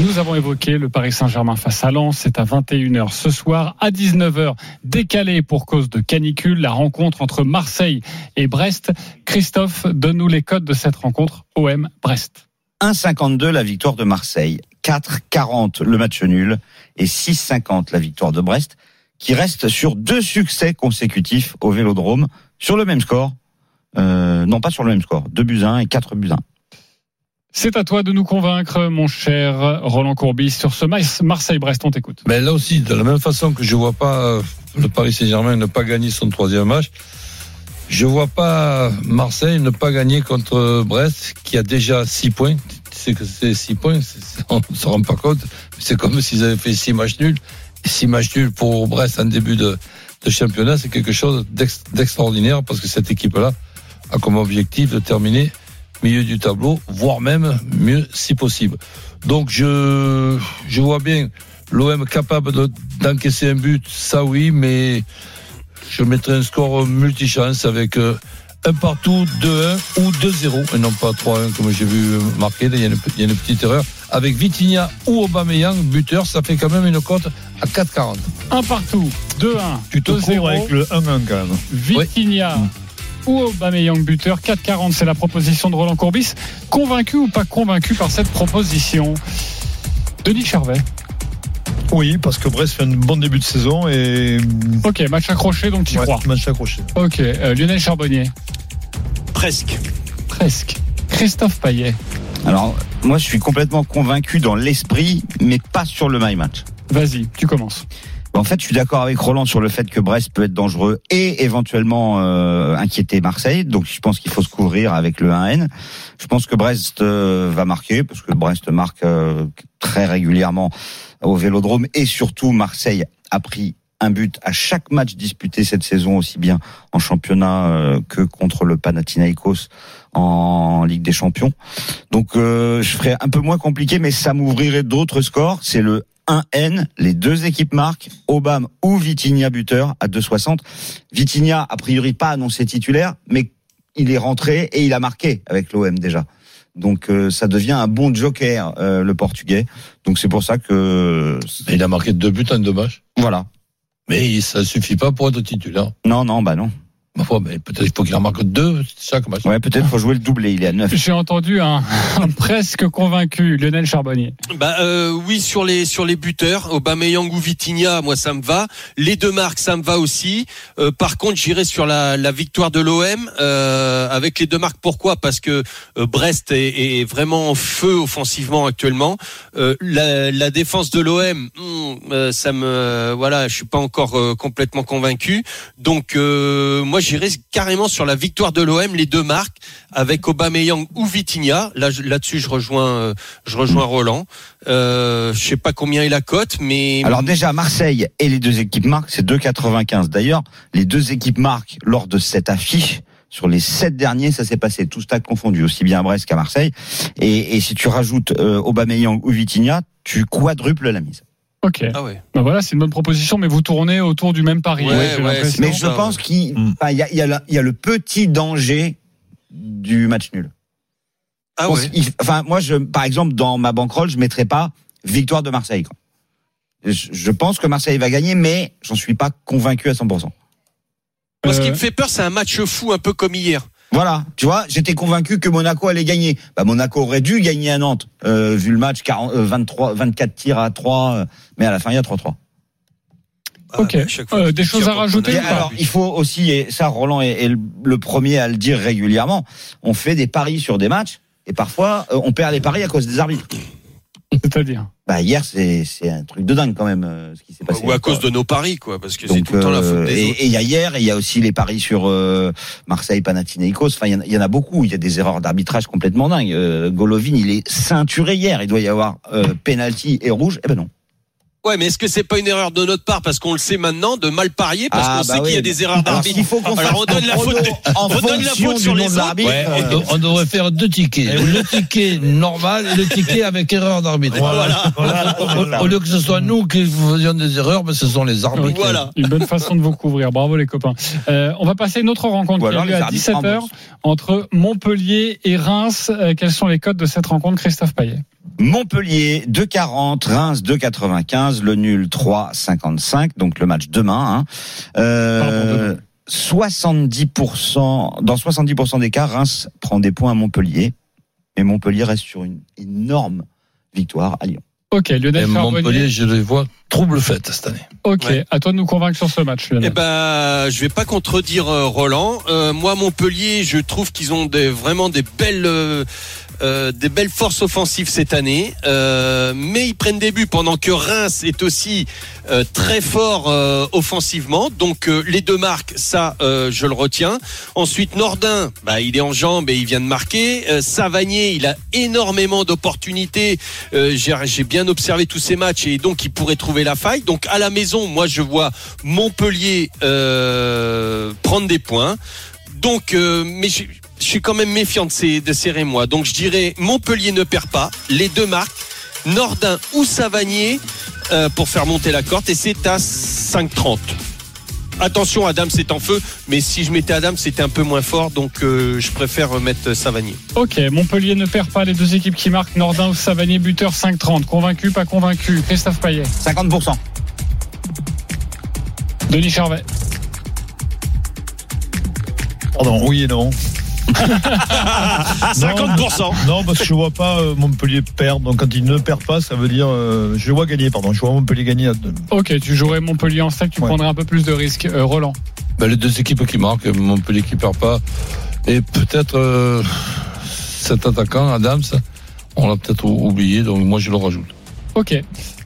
Nous avons évoqué le Paris Saint-Germain face à Lens. C'est à 21h ce soir. À 19h, décalé pour cause de canicule, la rencontre entre Marseille et Brest. Christophe, donne-nous les codes de cette rencontre OM-Brest. 1,52 la victoire de Marseille, 4,40 le match nul et 6,50 la victoire de Brest, qui reste sur deux succès consécutifs au Vélodrome sur le même score. Euh, non, pas sur le même score, 2 buts 1 et 4 buts 1. C'est à toi de nous convaincre, mon cher Roland Courbis, sur ce Marseille-Brest. On t'écoute. Mais là aussi, de la même façon que je vois pas euh, le Paris Saint-Germain ne pas gagner son troisième match, je vois pas Marseille ne pas gagner contre Brest, qui a déjà six points. Tu sais que c'est six points, c'est- (laughs) on ne se rend pas compte. C'est comme s'ils avaient fait six matchs nuls. Et Six matchs nuls pour Brest en début de, championnat, c'est quelque chose d'ex- d'extraordinaire parce que cette équipe-là a comme objectif de terminer milieu du tableau, voire même mieux si possible. Donc je, je vois bien l'OM capable de- d'encaisser un but, ça oui, mais je mettrai un score multichance avec euh, un partout, 2-1 ou 2-0, et non pas 3-1 comme j'ai vu marqué, il y, a une, il y a une petite erreur. Avec Vitinha ou Aubameyang, buteur, ça fait quand même une cote à 4,40. Un partout, 2-1, Tu te 2-0. cours avec le 1-1 quand même. Vitinha ou Aubameyang buteur, 4,40, c'est la proposition de Roland Courbis. Convaincu ou pas convaincu par cette proposition? Denis Charvet. Oui, parce que Brest fait un bon début de saison et. Ok, match accroché, donc tu Ouais, crois. match accroché. Ok, euh, Lionel Charbonnier. Presque. Presque. Christophe Payet. Alors, moi, je suis complètement convaincu dans l'esprit, mais pas sur le my match. Vas-y, tu commences. En fait, je suis d'accord avec Roland sur le fait que Brest peut être dangereux et éventuellement euh, inquiéter Marseille. Donc, je pense qu'il faut se couvrir avec le 1N. Je pense que Brest euh, va marquer parce que Brest marque euh, très régulièrement au Vélodrome et surtout Marseille a pris un but à chaque match disputé cette saison, aussi bien en championnat euh, que contre le Panathinaikos en Ligue des Champions. Donc, euh, je ferai un peu moins compliqué, mais ça m'ouvrirait d'autres scores. C'est le 1N, les deux équipes marquent, Obama ou Vitinha buteur à 2,60. Vitinha, a priori pas annoncé titulaire, mais il est rentré et il a marqué avec l'OM déjà. Donc euh, ça devient un bon joker, euh, le portugais. Donc c'est pour ça que... Mais il a marqué deux buts en deux matchs. Voilà. Mais ça suffit pas pour être titulaire. Non, non, bah non. Ma foi, mais peut-être il faut qu'il en marque deux chaque match. Ouais, peut-être faut jouer le doublé, il est à 9. J'ai entendu un, (laughs) un presque convaincu, Lionel Charbonnier. Bah euh, oui sur les sur les buteurs, Aubameyang ou Vitinha, moi ça me va. Les deux marques ça me va aussi. Euh, par contre, j'irai sur la, la victoire de l'OM euh, avec les deux marques. Pourquoi? Parce que euh, Brest est, est vraiment en feu offensivement actuellement. Euh, la, la défense de l'OM, hmm, euh, ça me voilà, je suis pas encore euh, complètement convaincu. Donc euh, moi j'irai carrément sur la victoire de l'OM, les deux marques avec Aubameyang ou Vitinha. Là là-dessus je rejoins euh, je rejoins Roland. Euh, je sais pas combien est la cote, mais Alors déjà, Marseille et les deux équipes marquent, c'est 2,95. D'ailleurs, les deux équipes marquent lors de cette affiche Sur les sept derniers, ça s'est passé tout stade confondu, aussi bien à Brest qu'à Marseille. Et, et si tu rajoutes euh, Aubameyang ou Vitinha, tu quadruples la mise. Ok. Ah ouais. Ben voilà, c'est une bonne proposition, mais vous tournez autour du même pari. Ouais, ouais. Mais je bah, pense qu'il Hmm. y, a, il y, a la- il y a le petit danger du match nul. Ah pense Enfin, moi, je, par exemple, dans ma bankroll, je mettrais pas victoire de Marseille. quoi. Je, je pense que Marseille va gagner, mais j'en suis pas convaincu à 100%. Moi, ce qui Euh, me fait peur, c'est un match fou, un peu comme hier. Voilà, tu vois, j'étais convaincu que Monaco allait gagner. Bah, Monaco aurait dû gagner à Nantes, euh, vu le match 40, euh, 23, 24 tirs à 3, euh, mais à la fin, il y a 3-3. Ok. Ah, fois Euh, des choses à rajouter Et ou pas alors, il faut aussi, et ça, Roland est, est le- le premier à le dire régulièrement, on fait des paris sur des matchs, et parfois, euh, on perd les paris à cause des arbitres. (laughs) C'est-à-dire Bah, hier, c'est c'est un truc de dingue quand même, euh, ce qui s'est passé. Ou à cause de nos paris, quoi, parce que c'est tout le temps la faute euh, des et autres. et il y a hier, et il y a aussi les paris sur euh, Marseille, Panathinaikos. Enfin, il y en a- il y, en a beaucoup. Il y a des erreurs d'arbitrage complètement dingues. Euh, Golovin, il est ceinturé hier. Il doit y avoir euh, penalty et rouge. Eh ben non. Ouais, mais est-ce que c'est pas une erreur de notre part parce qu'on le sait maintenant de mal parier parce Ah, qu'on bah sait qu'il y a des erreurs d'arbitre. s'il faut qu'on on donne la faute, chrono en on donne la fonction faute du sur les. Ouais, euh, on, de- on devrait faire deux tickets. Le ticket normal et le ticket avec erreur d'arbitre. Voilà. Au, au lieu que ce soit nous qui faisions des erreurs, mais ce sont les arbitres. Voilà. Une bonne façon de vous couvrir. Bravo les copains. Euh, on va passer à une autre rencontre qui a lieu à arbitres 17h remboursent. entre Montpellier et Reims. Euh, quels sont les codes de cette rencontre, Christophe Payet? Montpellier 2,40, Reims 2,95, le nul 3,55. Donc le match demain. Hein. Euh, 70%, dans 70% des cas, Reims prend des points à Montpellier. Et Montpellier reste sur une énorme victoire à Lyon. Ok, Lionel Et. Montpellier, je les vois trouble fête cette année. Ok, Ouais. à toi de nous convaincre sur ce match, Eh Lionel. ben, je vais pas contredire euh, Roland. Euh, moi, Montpellier, je trouve qu'ils ont des, vraiment des belles, euh, euh, des belles forces offensives cette année. Euh, mais ils prennent des buts pendant que Reims est aussi euh, très fort offensivement. Donc les deux marques, ça, je le retiens. Ensuite, Nordin, bah, il est en jambes et il vient de marquer. Savanier, il a énormément d'opportunités. J'ai bien observé tous ces matchs et donc il pourrait trouver la faille. Donc à la maison, moi je vois Montpellier prendre des points. Donc, mais je, suis quand même méfiant de ces, de ces Rémois. Donc je dirais Montpellier ne perd pas. Les deux marques, Nordin ou Savanier euh, pour faire monter la corde et c'est à 5,30. Attention, Adam, c'est en feu, mais si je mettais Adam, c'était un peu moins fort, donc euh, je préfère mettre Savanier. Ok, Montpellier ne perd pas les deux équipes qui marquent. Nordin ou Savanier, buteur 5-30. Convaincu, pas convaincu. Christophe Payet. 50%. Denis Charvet. Pardon, oui et non. (laughs) 50% Non, parce que je vois pas euh, Montpellier perdre. Donc quand il ne perd pas, ça veut dire euh, je le vois gagner. Pardon, je vois Montpellier gagner. À deux. Ok, tu jouerais Montpellier en 5, tu Ouais. prendrais un peu plus de risques. Euh, Roland. Ben, les deux équipes qui marquent, Montpellier qui perd pas. Et peut-être euh, cet attaquant, Adams, on l'a peut-être ou- oublié, donc moi je le rajoute. Ok.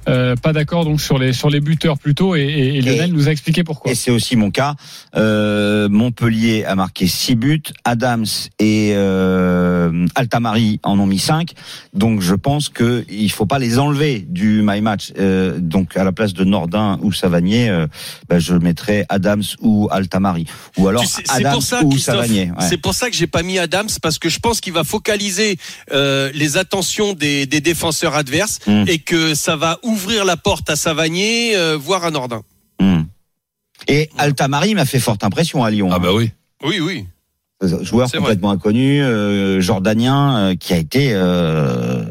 Euh, pas d'accord donc sur les sur les buteurs plutôt et, et- et Lionel nous a expliqué pourquoi. Et c'est aussi mon cas. Euh, Montpellier a marqué 6 buts, Adams et euh, Altamari en ont mis 5. Donc je pense que il faut pas les enlever du my match. Euh, donc à la place de Nordin ou Savanier, euh, bah, je mettrais Adams ou Altamari. Ou alors Tu sais, c'est Adams pour ça, ou Savanier. ouais. C'est pour ça que j'ai pas mis Adams parce que je pense qu'il va focaliser euh, les attentions des, des défenseurs adverses Mm. et que ça va ouvrir la porte à Savanier, euh, voire à Nordin. Hmm. Et Altamari m'a fait forte impression à Lyon. Ah hein. bah oui. Oui, oui. joueur C'est complètement inconnu, euh, jordanien, euh, qui a été euh,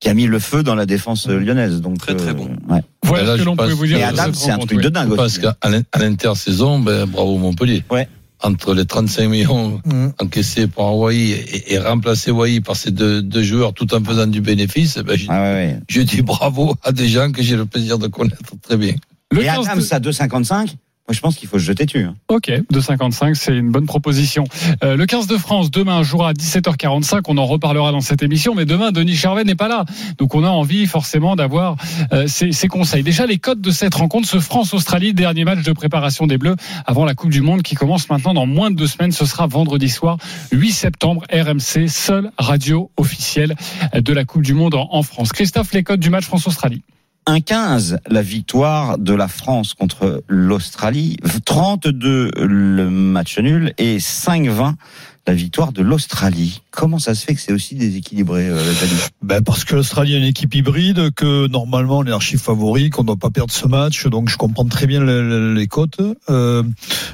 qui a mis le feu dans la défense euh, lyonnaise. Donc Très, très euh, bon. ouais. Voilà là, ce que l'on peut vous dire. Et Adam, c'est un truc de dingue Parce aussi. qu'à l'intersaison, ben, bravo Montpellier. Ouais. Entre les 35 millions Mmh. encaissés par Hawaii et, et remplacer Hawaii par ces deux, deux joueurs tout en faisant du bénéfice, ben, j'ai Ah ouais, ouais. (laughs) je dis bravo à des gens que j'ai le plaisir de connaître très bien. Le Et 15 Adams de- à 2,55 moi, je pense qu'il faut se jeter dessus. hein. Ok, 2,55, c'est une bonne proposition. Euh, le 15 de France, demain, jouera à 17h45. On en reparlera dans cette émission, mais demain, Denis Charvet n'est pas là. Donc, on a envie forcément d'avoir euh, ses, conseils. Déjà, les codes de cette rencontre, ce France-Australie, dernier match de préparation des Bleus avant la Coupe du Monde qui commence maintenant dans moins de deux semaines. Ce sera vendredi soir, 8 septembre, RMC, seule radio officielle de la Coupe du Monde en, en France. Christophe, les codes du match France-Australie. 1,15 la victoire de la France contre l'Australie, 32 le match nul et 5,20 la victoire de l'Australie. Comment ça se fait que c'est aussi déséquilibré, euh, Ben parce que l'Australie a une équipe hybride, que normalement on est archi favori, qu'on ne doit pas perdre ce match, donc je comprends très bien le- le- les cotes. Euh,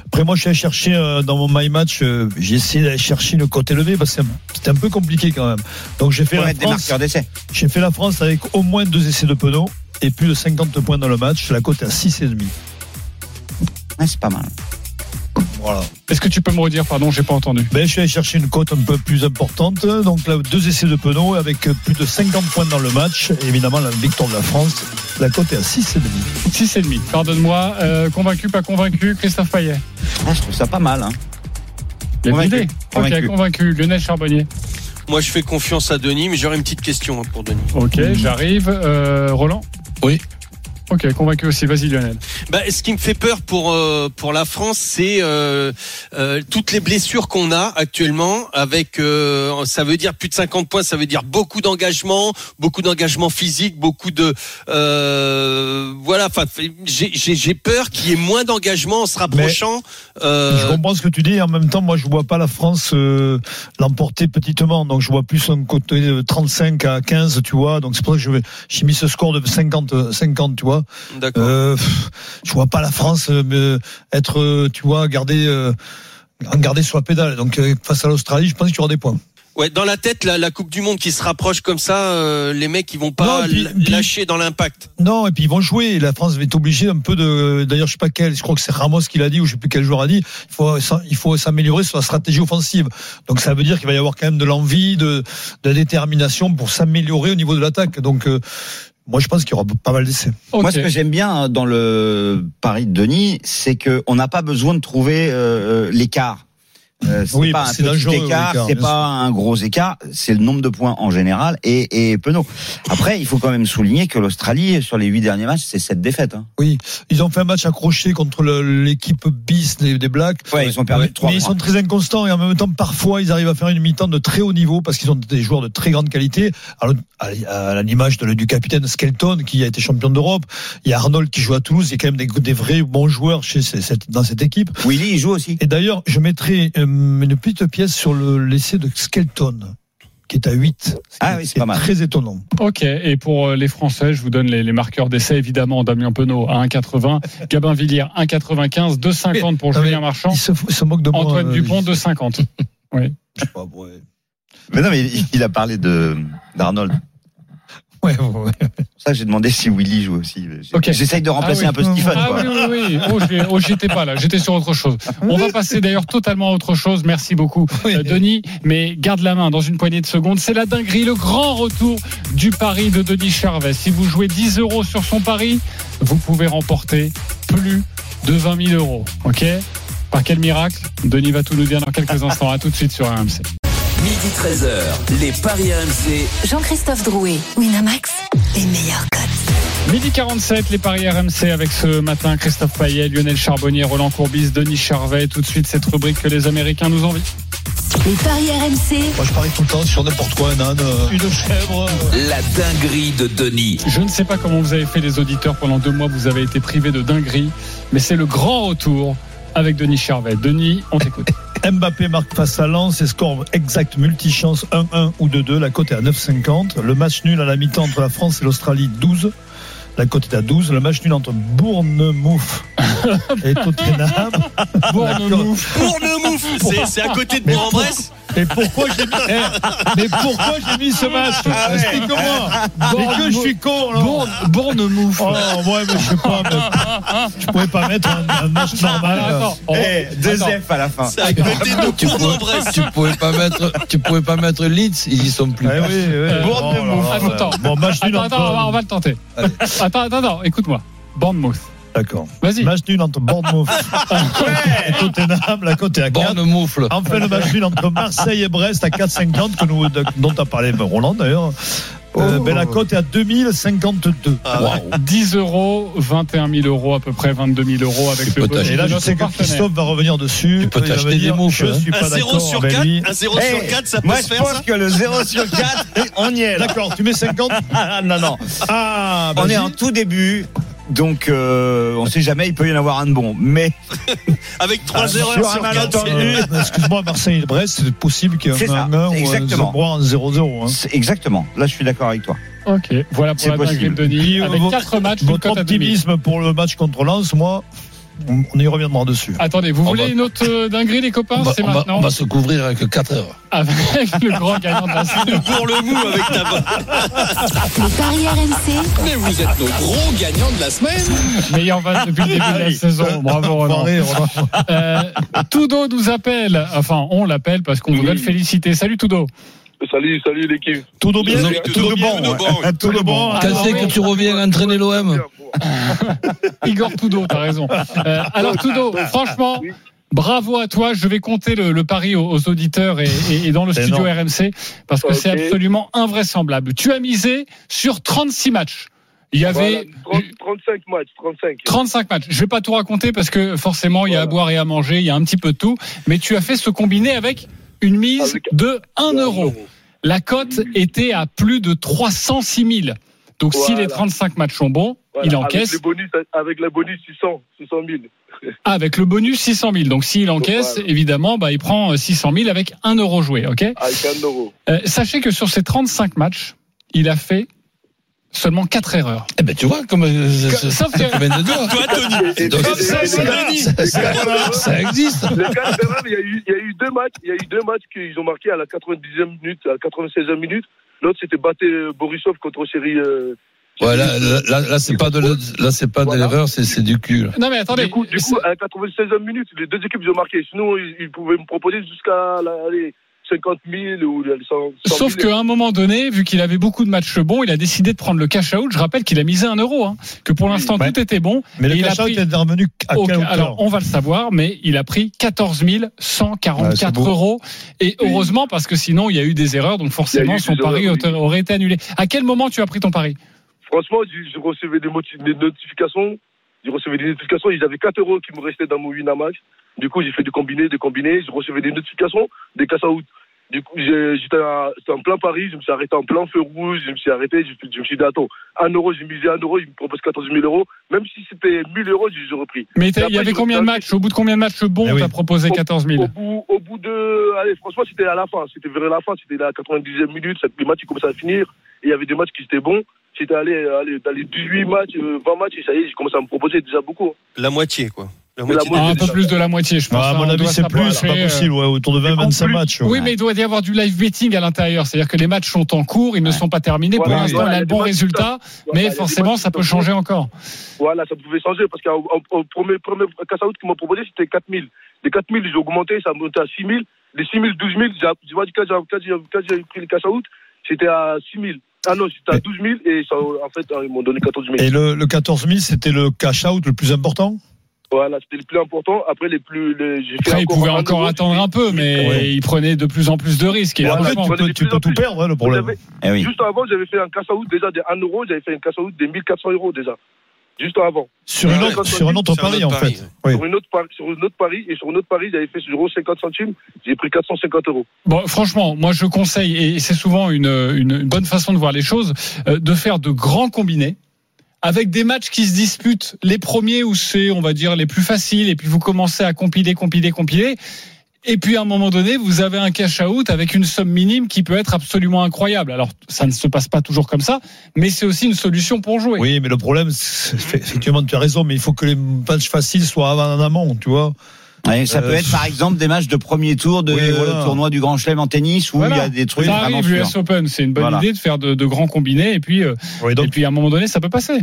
après moi je suis allé chercher euh, dans mon my match, euh, j'ai essayé d'aller chercher une cote élevée parce que c'était un peu compliqué quand même. Donc j'ai fait la France, fait la France avec au moins deux essais de Penaud et plus de 50 points dans le match. La cote est à 6,5. Ouais, c'est pas mal. Voilà. Est-ce que tu peux me redire, pardon, j'ai pas entendu. Ben, je suis allé chercher une cote un peu plus importante. Donc là, deux essais de Penaud avec plus de 50 points dans le match. Et évidemment, la victoire de la France. La cote est à 6,5. 6,5. Pardonne-moi. Euh, convaincu, pas convaincu, Christophe Payet? Ah, je trouve ça pas mal. Hein. Il y a Convaincu. convaincu. Lionel Charbonnier. Moi, je fais confiance à Denis, mais j'aurais une petite question hein, pour Denis. Ok, j'arrive. Euh, Roland? Oui. Ok, convaincu aussi. Vas-y, Lionel. Bah, ce qui me fait peur pour euh, pour la France, c'est euh, euh, toutes les blessures qu'on a actuellement. Avec, euh, ça veut dire plus de 50 points, ça veut dire beaucoup d'engagement, beaucoup d'engagement physique, beaucoup de euh, voilà. Enfin, j'ai peur qu'il y ait moins d'engagement en se rapprochant. Euh, Je comprends ce que tu dis. En même temps, moi, je vois pas la France euh, l'emporter petitement. Donc, je vois plus un côté de 35 à 15, tu vois. Donc, c'est pour ça que je vais- j'ai mis ce score de 50, 50, tu vois. D'accord. Euh, je vois pas la France euh, me- être, euh, tu vois, garder, euh, garder sur la pédale. Donc, euh, face à l'Australie, je pense qu'il y aura des points. Ouais, dans la tête, la, la Coupe du Monde qui se rapproche comme ça, euh, les mecs ils vont pas Non, puis- l- puis- lâcher dans l'impact. Non, et puis ils vont jouer. La France va être obligée un peu de. D'ailleurs, je sais pas quel. Je crois que c'est Ramos qui l'a dit ou je sais plus quel joueur a dit. Il faut, il faut s'améliorer sur la stratégie offensive. Donc ça veut dire qu'il va y avoir quand même de l'envie, de, de la détermination pour s'améliorer au niveau de l'attaque. Donc euh, moi, je pense qu'il y aura pas mal d'essais. Moi, ce que j'aime bien dans le pari de Denis, c'est que on n'a pas besoin de trouver euh, euh, l'écart. Euh, c'est Oui, pas un c'est petit dangereux, écart, l'écart, c'est bien pas un gros écart, c'est le nombre de points en général et, et Penaud. Après, il faut quand même souligner que l'Australie, sur les huit derniers matchs, c'est sept défaites. Hein. Oui, ils ont fait un match accroché contre l'équipe bis des, des Blacks. Ouais, ils ont perdu Mais- trois Mais ils sont très inconstants et en même temps, parfois, ils arrivent à faire une mi-temps de très haut niveau parce qu'ils ont des joueurs de très grande qualité. Alors, à l'image du capitaine Skelton qui a été champion d'Europe. Il y a Arnold qui joue à Toulouse. Il y a quand même des, des vrais bons joueurs chez ces- cette, dans cette équipe. Willy, il joue aussi. Et d'ailleurs, je mettrai euh, une petite pièce sur le l'essai de Skelton qui est à 8. Ah oui, c'est pas mal. Très étonnant. Ok, et pour euh, les Français, je vous donne les, les marqueurs d'essai, évidemment. Damien Penaud à 1,80, (laughs) Gabin Villiers 1,95, 2,50 pour mais Julien Marchand, Il se, se moque de moi. Antoine euh, Dupont je- 2,50. (laughs) Oui. je sais pas, ouais. Mais non, mais il, il a parlé de d'Arnold. (laughs) Ouais, ouais, ça j'ai demandé si Willy joue aussi. J'essaye de remplacer Ah oui. un peu Stephen. Ah quoi. oui, oui, oui. Oh, oh, j'y étais pas là. J'étais sur autre chose. On va passer d'ailleurs totalement à autre chose. Merci beaucoup, Oui. euh, Denis. Mais garde la main dans une poignée de secondes. C'est la dinguerie, le grand retour du pari de Denis Charvet. Si vous jouez 10 euros sur son pari, vous pouvez remporter plus de 20 000 euros. OK? Par quel miracle? Denis va tout nous dire dans quelques instants. À tout de suite sur RMC. Midi 13h, les Paris RMC. Jean-Christophe Drouet, Winamax, les meilleurs codes. Midi 47, les paris RMC avec ce matin Christophe Payet, Lionel Charbonnier, Roland Courbis, Denis Charvet. Tout de suite, cette rubrique que les Américains nous envient. Les paris RMC, Moi, je parie tout le temps sur n'importe quoi, un âne, euh, une chèvre. La dinguerie de Denis. Je ne sais pas comment vous avez fait les auditeurs pendant deux mois, vous avez été privés de dinguerie, mais c'est le grand retour avec Denis Charvet. Denis, on t'écoute. Mbappé marque face à Lens et score exact multichance 1-1 ou 2-2. La cote est à 9,50. Le match nul à la mi-temps entre la France et l'Australie 12. La cote est à 12. Le match nul entre Bournemouth (laughs) et Tottenham. Bournemouth. Bournemouth, c'est c'est à côté de Bourg-en-Bresse. Et pourquoi j'ai mis, eh, mais pourquoi j'ai mis ce match Explique-moi. Mais que je suis con, là. Bourne- Bournemouth. Oh, ouais, mais je sais pas. mais je pouvais pas mettre un, un match normal. Attends, on- Eh, deux attends. F à la fin. C'est à côté de Tu pouvais, Bourg-en-Bresse. tu pouvais pas mettre, tu pouvais pas mettre Leeds, ils y sont plus. Eh oui, oui. Euh, Oh là là. Attends, Bon, match nul Attends, attends, on va, on entre. va le tenter. Allez. Attends, attends, attends, écoute-moi. Bournemouth. D'accord. Vas-y. Match nul entre Bournemouth (laughs) et Tottenham. La cote est à 4. Borne moufle. Enfin, le match nul entre Marseille et Brest à 4,50 que nous, dont a parlé Roland d'ailleurs. Euh, ben, la cote est à 2052. Ah ouais. 10 euros, 21 000 euros, à peu près 22 000 euros avec Tu le bonus Et là, je sais que. Christophe va revenir dessus. Tu peux t'acheter des dire, moufles, Je hein. suis Un pas 0 d'accord sur avec 4, lui. un 0 Eh, sur 4, ça peut Moi, se je faire pense ça que le 0 sur 4, on y est. D'accord, tu mets 50 Ah, non, non. Ah, On est en tout début. Donc, euh, on sait jamais, il peut y en avoir un de bon. Mais (laughs) Avec 3 sur erreurs un sur 4. malentendu. (laughs) Euh, Excuse-moi, Marseille-Brest, c'est possible qu'il y ait un ça, 1 ou un exactement. 0 en 0-0. hein. exactement. Là, je suis d'accord avec toi. Ok, voilà pour C'est la de possible. Denis. Avec votre- 4 matchs, Votre cote à 2000. optimisme pour le match contre Lens, moi, on y reviendra dessus. Attendez, vous On voulez va- une autre euh, dinguerie, les copains On va, C'est on va- maintenant. on va se couvrir avec 4 heures. Avec le grand gagnant de la (laughs) semaine. Pour le mou avec ta voix. Les paris RMC, Mais vous êtes nos gros gagnants de la semaine. Meilleur van depuis le début de la saison. Bravo, Roland. Euh, Tudo nous appelle. Enfin, on l'appelle parce qu'on voudrait le féliciter. Salut Tudo. Salut, salut l'équipe. Tout de bien Tout de Tout de bien, bon tout de ouais. Tout de bon Ah, Quand c'est que tu reviens entraîner l'OM (laughs) Igor Tudo, t'as raison. Euh, alors Tudo, franchement. Oui. Bravo à toi, je vais compter le, le pari aux, aux auditeurs et, et- et dans le studio énorme. RMC parce que c'est absolument invraisemblable. Tu as misé sur 36 matchs. Il y avait Voilà, 30 35 matchs, 35. 35 matchs. Je vais pas tout raconter parce que forcément il y a à boire et à manger, il y a un petit peu de tout. Mais tu as fait ce combiné avec une mise Avec- de 1 euro. La cote était à plus de 306 000. Donc si Voilà. les 35 matchs sont bons, Voilà, il Avec encaisse les bonus, avec la bonus 600, 600 000. Ah, avec le bonus 600 000. Donc s'il encaisse, Voilà. évidemment, bah, il prend euh, 600 000 avec 1 euro joué. ok? Avec 1 euro. Euh, sachez que sur ces 35 matchs, il a fait seulement 4 erreurs. Eh ben tu vois comme euh, ça que- vient de (laughs) toi. Toi, Tony. Donc, ça, existe. Les quatre erreurs, il y a eu, il y a eu deux matchs, il y a eu deux matchs qu'ils ont marqués à la 90e minute, à la 96e minute. L'autre, c'était battre euh, Borisov contre Chéri. Euh, Ouais, là, là, là, là, c'est pas de le- là c'est pas de l'erreur, c'est c'est du cul. Non mais attendez, du coup, du coup, à la 96e minute, les deux équipes ils ont marqué. Sinon, ils, ils pouvaient me proposer jusqu'à la- allez, 50 000 ou les 100 100 Sauf 000. qu'à un moment donné, vu qu'il avait beaucoup de matchs bons, il a décidé de prendre le cash out. Je rappelle qu'il a misé un euro, hein, que pour l'instant tout était bon. Mais le Et il a cash out pris- est revenu à Ok, quelle hauteur alors on va le savoir, mais il a pris 14 Ouais, c'est 144 beau. euros. Et heureusement parce que sinon il y a eu des erreurs, donc forcément a son pari erreurs, aurait- aurait été annulé. À quel moment tu as pris ton pari? Franchement, je, je recevais des notifications. Je recevais des notifications. Ils avaient 4 euros qui me restaient dans mon Winamax. Du coup, j'ai fait du combiné, des combinés. Je recevais des notifications, des cash out. Du coup, j'étais en plein Paris. Je me suis arrêté en plein feu rouge. Je me suis arrêté. Je, je me suis dit, attends, 1 euro, j'ai misé 1 euro. Ils me proposent 14 000 euros. Même si c'était 1000 euros, j'ai repris. Mais il y avait je combien de matchs? Au bout de combien de matchs bons Eh oui. t'as proposé Au- 14 000 Au bout, au bout de. Allez, franchement, c'était à la fin. C'était vers la fin. C'était la 90e minute. Les matchs ils commençaient à finir. Et il y avait des matchs qui étaient bons. J'étais allé, allé dans les 18 matchs, euh, 20 matchs. Et ça y est, j'ai commencé à me proposer déjà beaucoup. La moitié, quoi. La La moitié. moitié. Un peu plus de la moitié, je pense. Ah, à hein, mon on avis, c'est plus, c'est pas euh, possible, ouais, autour de 20-25 plus- matchs. Oui, mais il doit y avoir du live betting à l'intérieur. C'est-à-dire que les matchs sont en cours, ils ne sont pas terminés. Pour l'instant, voilà, il a le bon matchs résultat, mais forcément, matchs ça peut changer encore. Voilà, ça pouvait changer parce qu'au au- au premier, premier cash-out qu'ils m'ont proposé, c'était 4 000. Les 4 000, ils ont augmenté, ça a monté à 6 000. Les 6 000, 12 000, j'ai- tu vois, quand j'ai pris le cash-out, c'était à 6 000. Ah non, c'était à 12 000 et ça, en fait, ils m'ont donné 14 000. Et le, le 14 000, c'était le cash out le plus important? Voilà, c'était le plus important. Après, les plus. Les, j'ai fait Après, il pouvait un encore attendre un peu, mais Ouais. il prenait de plus en plus de risques. Et après, franchement, tu peux, tu peux tout perdre, hein, le problème. Eh oui. Juste avant, j'avais fait un cash-out déjà de 1 euro, j'avais fait un cash-out de 1400 euros déjà. Juste avant. Sur, Ouais, une ouais, autre, sur un autre un pari, en fait. Oui. Sur, une autre pari, sur une autre pari, et sur une autre pari, j'avais fait 0,50 centimes, j'ai pris 450 euros. Bon, franchement, moi je conseille, et c'est souvent une, une, une bonne façon de voir les choses, euh, de faire de grands combinés avec des matchs qui se disputent. Les premiers où c'est, on va dire, les plus faciles, et puis vous commencez à compiler, compiler, compiler. Et puis à un moment donné, vous avez un cash out avec une somme minime qui peut être absolument incroyable. Alors ça ne se passe pas toujours comme ça, mais c'est aussi une solution pour jouer. Oui, mais le problème, effectivement, tu as raison, mais il faut que les matchs faciles soient avant en amont, tu vois. Ouais, ça Euh, peut être par exemple des matchs de premier tour de Oui, voilà. tournoi du Grand Chelem en tennis où Voilà. il y a des trucs ça vraiment arrive, l'US Open, c'est une bonne Voilà. idée de faire de, de grands combinés, et puis euh, Oui, Et puis à un moment donné, ça peut passer.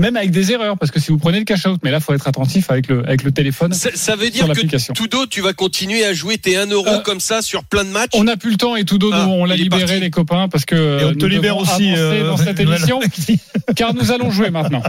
Même avec des erreurs, parce que si vous prenez le cash out, mais là, faut être attentif avec le, avec le téléphone. Ça, ça veut dire que. Tudo, tu vas continuer à jouer tes 1 euro Euh, comme ça sur plein de matchs On n'a plus le temps et d'autres, Ah, on l'a libéré, parti. les copains, parce que et on nous te libère aussi. avancer euh, dans cette (laughs) émission, (laughs) car nous allons jouer maintenant.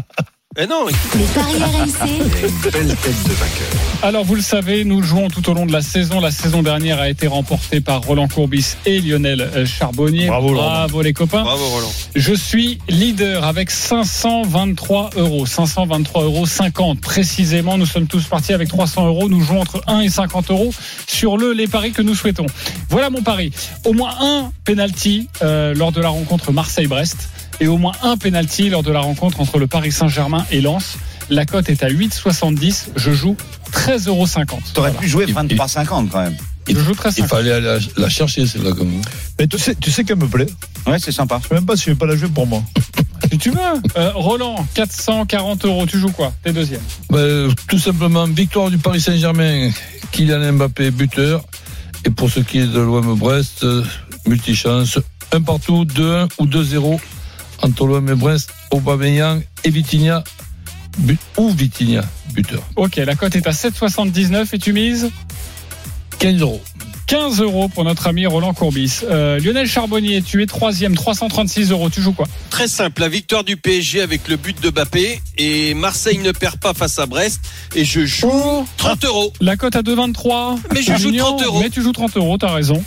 Eh non, Les paris RMC, (laughs) Belle tête de vainqueur. Alors vous le savez, nous jouons tout au long de la saison. La saison dernière a été remportée par Roland Courbis et Lionel euh, Charbonnier. Bravo. Bravo les copains. bravo Roland. Je suis leader avec 523 euros. 523 euros 50 précisément. Nous sommes tous partis avec 300 euros. Nous jouons entre 1 et 50 euros sur le les paris que nous souhaitons. Voilà mon pari. Au moins un penalty euh, lors de la rencontre Marseille-Brest et au moins un penalty lors de la rencontre entre le Paris Saint-Germain et Lens. La cote est à 8,70. Je joue 13,50 euros. T'aurais pu jouer 23,50 quand même. Je joue 13,50. Il fallait aller la, la chercher, celle-là, quand même. Mais tu sais, tu sais qu'elle me plaît. Ouais, c'est sympa. Je sais même pas si je vais pas la jouer pour moi. Si tu veux. Euh, Roland, 440 euros. Tu joues quoi? T'es deuxième. Ben, tout simplement, victoire du Paris Saint-Germain, Kylian Mbappé, buteur. Et pour ce qui est de l'OM Brest, multichance, un partout, 2-1 ou 2-0 entre l'OM et Brest, Aubameyang et Vitinha, but, ou Vitinha, buteur. Ok, la cote est à 7,79 et tu mises? 15 euros. 15 euros pour notre ami Roland Courbis. Euh, Lionel Charbonnier, tu es troisième, 336 euros. Tu joues quoi? Très simple, la victoire du PSG avec le but de Mbappé et Marseille ne perd pas face à Brest et je joue 30 euros. La cote à 2,23. Mais je joue Mignon, 30 euros. Mais tu joues 30 euros, t'as raison.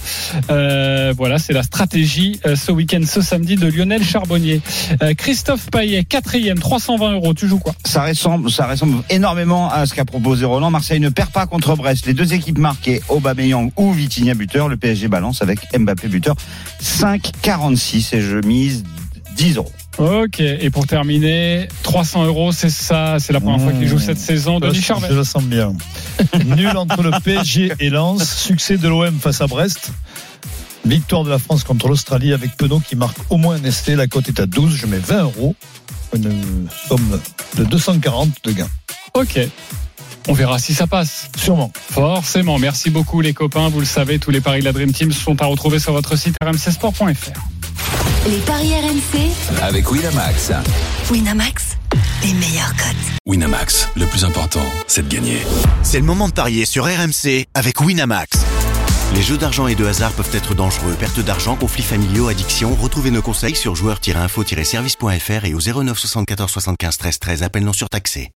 Euh, voilà, c'est la stratégie euh, ce week-end, ce samedi de Lionel Charbonnier. Euh, Christophe Payet, quatrième, 320 euros. Tu joues quoi? Ça ressemble, ça ressemble énormément à ce qu'a proposé Roland. Marseille ne perd pas contre Brest. Les deux équipes marquées, Aubameyang ou Vitinha buteur. Le PSG balance avec Mbappé buteur. 5,46 et je mise 10 euros. Ok, et pour terminer, 300 euros, c'est ça, c'est la première fois qu'il joue cette saison. Denis je, Charvet. je la sens bien. (laughs) Nul entre le PSG et Lens. Succès de l'OM face à Brest. Victoire de la France contre l'Australie avec Penaud qui marque au moins un essai. La cote est à 12. Je mets 20 euros. Une somme de 240 de gains. Ok. On verra si ça passe. Sûrement. Forcément. Merci beaucoup les copains. Vous le savez, tous les paris de la Dream Team sont à retrouver sur votre site rmcsport.fr. les paris RMC, Avec Winamax. Winamax, les meilleurs cotes. Winamax, le plus important, c'est de gagner. C'est le moment de parier sur RMC avec Winamax. Les jeux d'argent et de hasard peuvent être dangereux. Perte d'argent, conflits familiaux, addiction. Retrouvez nos conseils sur joueurs-info-service.fr et au 09 74 75 13 13. Appel non surtaxé.